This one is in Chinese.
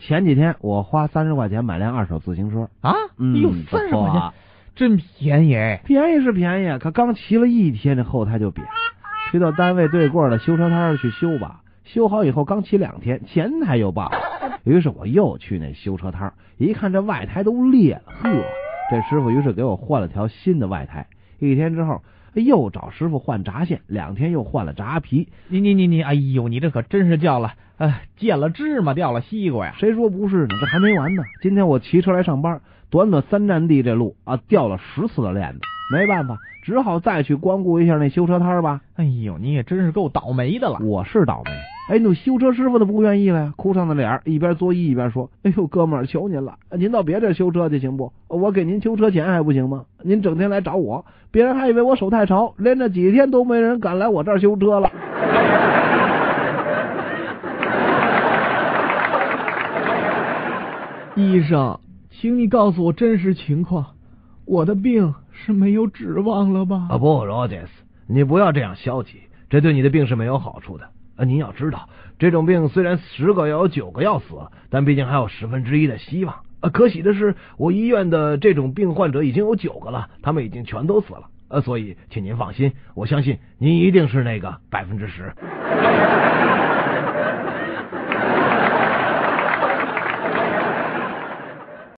前几天我花三十块钱买辆二手自行车，啊，嗯，哟，三十块钱啊，真便宜哎！便宜是便宜，可刚骑了一天，这后胎就瘪，推到单位对过的修车摊儿去修吧。修好以后刚骑两天，前胎又爆了。于是我又去那修车摊儿，一看这外胎都裂了，呵，这师傅于是给我换了条新的外胎。一天之后又找师傅换闸线，两天又换了闸皮。你你你你，哎呦，你这可真是叫了，呃，见了芝麻掉了西瓜呀！谁说不是呢？这还没完呢。今天我骑车来上班，短短三站地这路啊，掉了十次的链子，没办法，只好再去光顾一下那修车摊儿吧。哎呦，你也真是够倒霉的了。我是倒霉。哎，那修车师傅都不愿意了呀，哭丧着脸儿，一边作揖一边说：“哎呦，哥们儿，求您了，您到别这修车去行不？我给您修车钱还不行吗？您整天来找我，别人还以为我手太潮，连着几天都没人敢来我这儿修车了。”医生，请你告诉我真实情况，我的病是没有指望了吧？啊不，罗杰斯，你不要这样消极，这对你的病是没有好处的。啊，您要知道，这种病虽然十个要有九个要死，但毕竟还有十分之一的希望。可喜的是，我医院的这种病患者已经有九个了，他们已经全都死了。呃，所以请您放心，我相信您一定是那个百分之十。